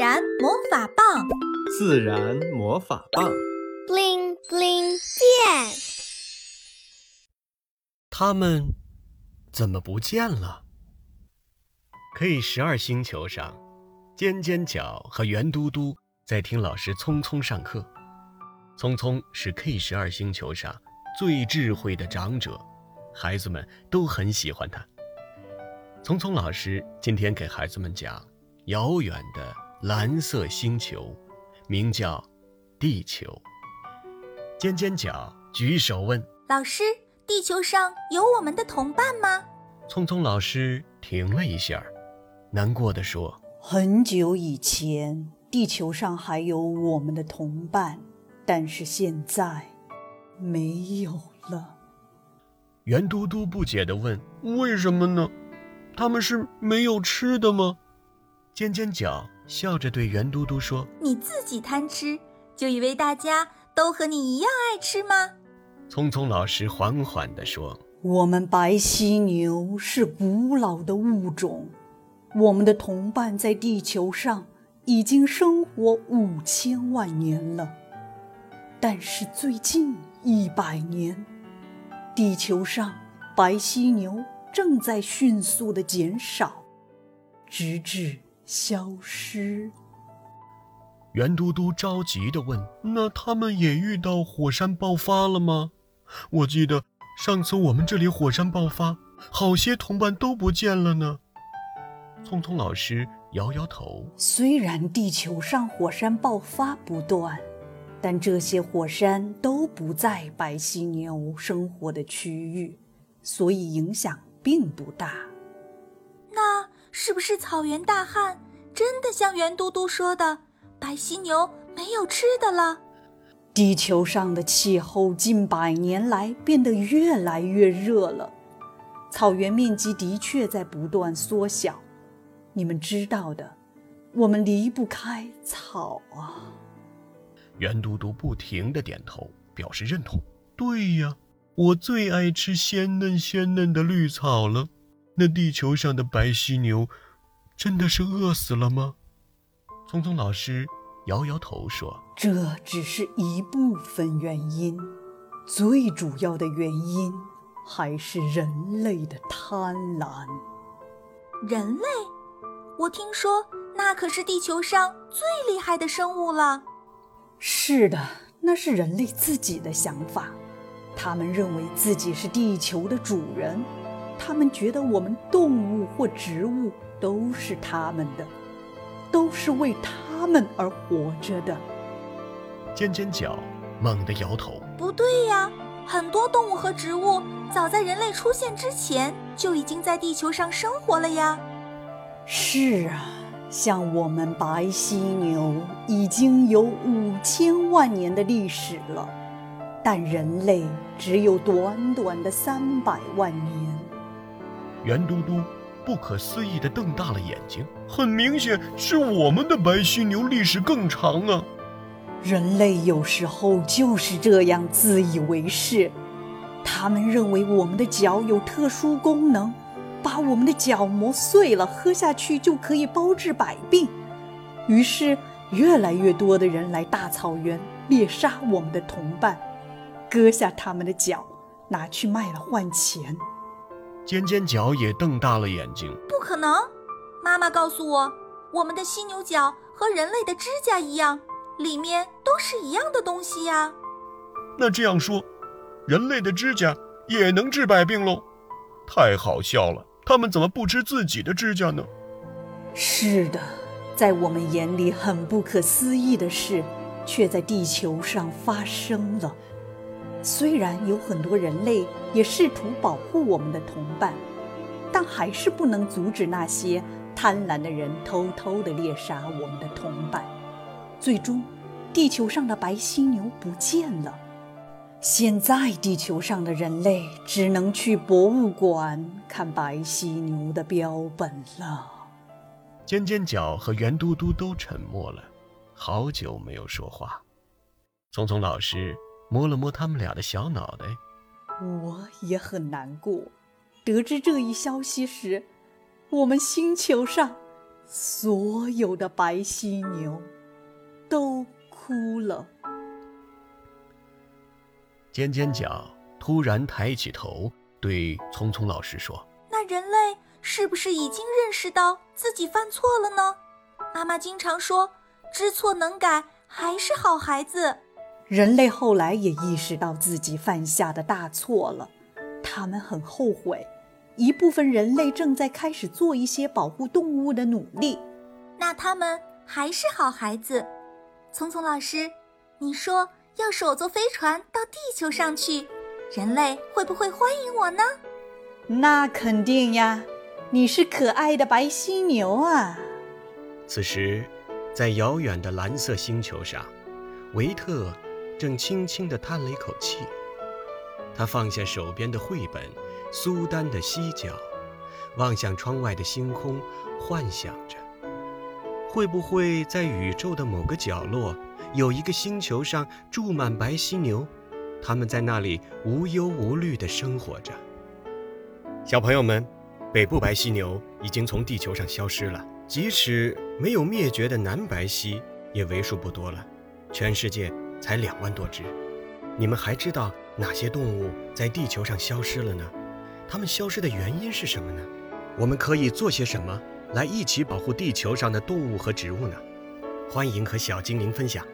然魔法棒，自然魔法棒，bling bling 变。他们怎么不见了？K 十二星球上，尖尖角和圆嘟嘟在听老师聪聪上课。聪聪是 K 十二星球上最智慧的长者，孩子们都很喜欢他。聪聪老师今天给孩子们讲遥远的蓝色星球，名叫地球。尖尖角举手问老师：“地球上有我们的同伴吗？”聪聪老师停了一下，难过的说：“很久以前，地球上还有我们的同伴，但是现在没有了。”圆嘟嘟不解的问：“为什么呢？”他们是没有吃的吗？尖尖角笑着对圆嘟嘟说：“你自己贪吃，就以为大家都和你一样爱吃吗？”聪聪老师缓缓地说：“我们白犀牛是古老的物种，我们的同伴在地球上已经生活五千万年了。但是最近一百年，地球上白犀牛……”正在迅速的减少，直至消失。圆嘟嘟着急的问：“那他们也遇到火山爆发了吗？我记得上次我们这里火山爆发，好些同伴都不见了呢。”聪聪老师摇摇头：“虽然地球上火山爆发不断，但这些火山都不在白犀牛生活的区域，所以影响。”并不大，那是不是草原大旱真的像圆嘟嘟说的，白犀牛没有吃的了？地球上的气候近百年来变得越来越热了，草原面积的确在不断缩小。你们知道的，我们离不开草啊。圆嘟嘟不停的点头，表示认同。对呀。我最爱吃鲜嫩鲜嫩的绿草了，那地球上的白犀牛，真的是饿死了吗？聪聪老师摇摇头说：“这只是一部分原因，最主要的原因还是人类的贪婪。人类？我听说那可是地球上最厉害的生物了。是的，那是人类自己的想法。”他们认为自己是地球的主人，他们觉得我们动物或植物都是他们的，都是为他们而活着的。尖尖角猛地摇头：“不对呀，很多动物和植物早在人类出现之前就已经在地球上生活了呀。”是啊，像我们白犀牛已经有五千万年的历史了。但人类只有短短的三百万年。圆嘟嘟不可思议地瞪大了眼睛。很明显，是我们的白犀牛历史更长啊！人类有时候就是这样自以为是，他们认为我们的脚有特殊功能，把我们的脚磨碎了喝下去就可以包治百病。于是，越来越多的人来大草原猎杀我们的同伴。割下他们的脚，拿去卖了换钱。尖尖角也瞪大了眼睛。不可能！妈妈告诉我，我们的犀牛角和人类的指甲一样，里面都是一样的东西呀。那这样说，人类的指甲也能治百病喽？太好笑了！他们怎么不吃自己的指甲呢？是的，在我们眼里很不可思议的事，却在地球上发生了。虽然有很多人类也试图保护我们的同伴，但还是不能阻止那些贪婪的人偷偷地猎杀我们的同伴。最终，地球上的白犀牛不见了。现在，地球上的人类只能去博物馆看白犀牛的标本了。尖尖角和圆嘟嘟都沉默了，好久没有说话。聪聪老师。摸了摸他们俩的小脑袋，我也很难过。得知这一消息时，我们星球上所有的白犀牛都哭了。尖尖角突然抬起头，对聪聪老师说：“那人类是不是已经认识到自己犯错了呢？妈妈经常说，知错能改还是好孩子。人类后来也意识到自己犯下的大错了，他们很后悔。一部分人类正在开始做一些保护动物的努力。那他们还是好孩子。聪聪老师，你说。”要是我坐飞船到地球上去，人类会不会欢迎我呢？那肯定呀，你是可爱的白犀牛啊。此时，在遥远的蓝色星球上，维特正轻轻地叹了一口气。他放下手边的绘本《苏丹的犀角》，望向窗外的星空，幻想着：会不会在宇宙的某个角落？有一个星球上住满白犀牛，他们在那里无忧无虑地生活着。小朋友们，北部白犀牛已经从地球上消失了，即使没有灭绝的南白犀也为数不多了，全世界才两万多只。你们还知道哪些动物在地球上消失了呢？它们消失的原因是什么呢？我们可以做些什么来一起保护地球上的动物和植物呢？欢迎和小精灵分享。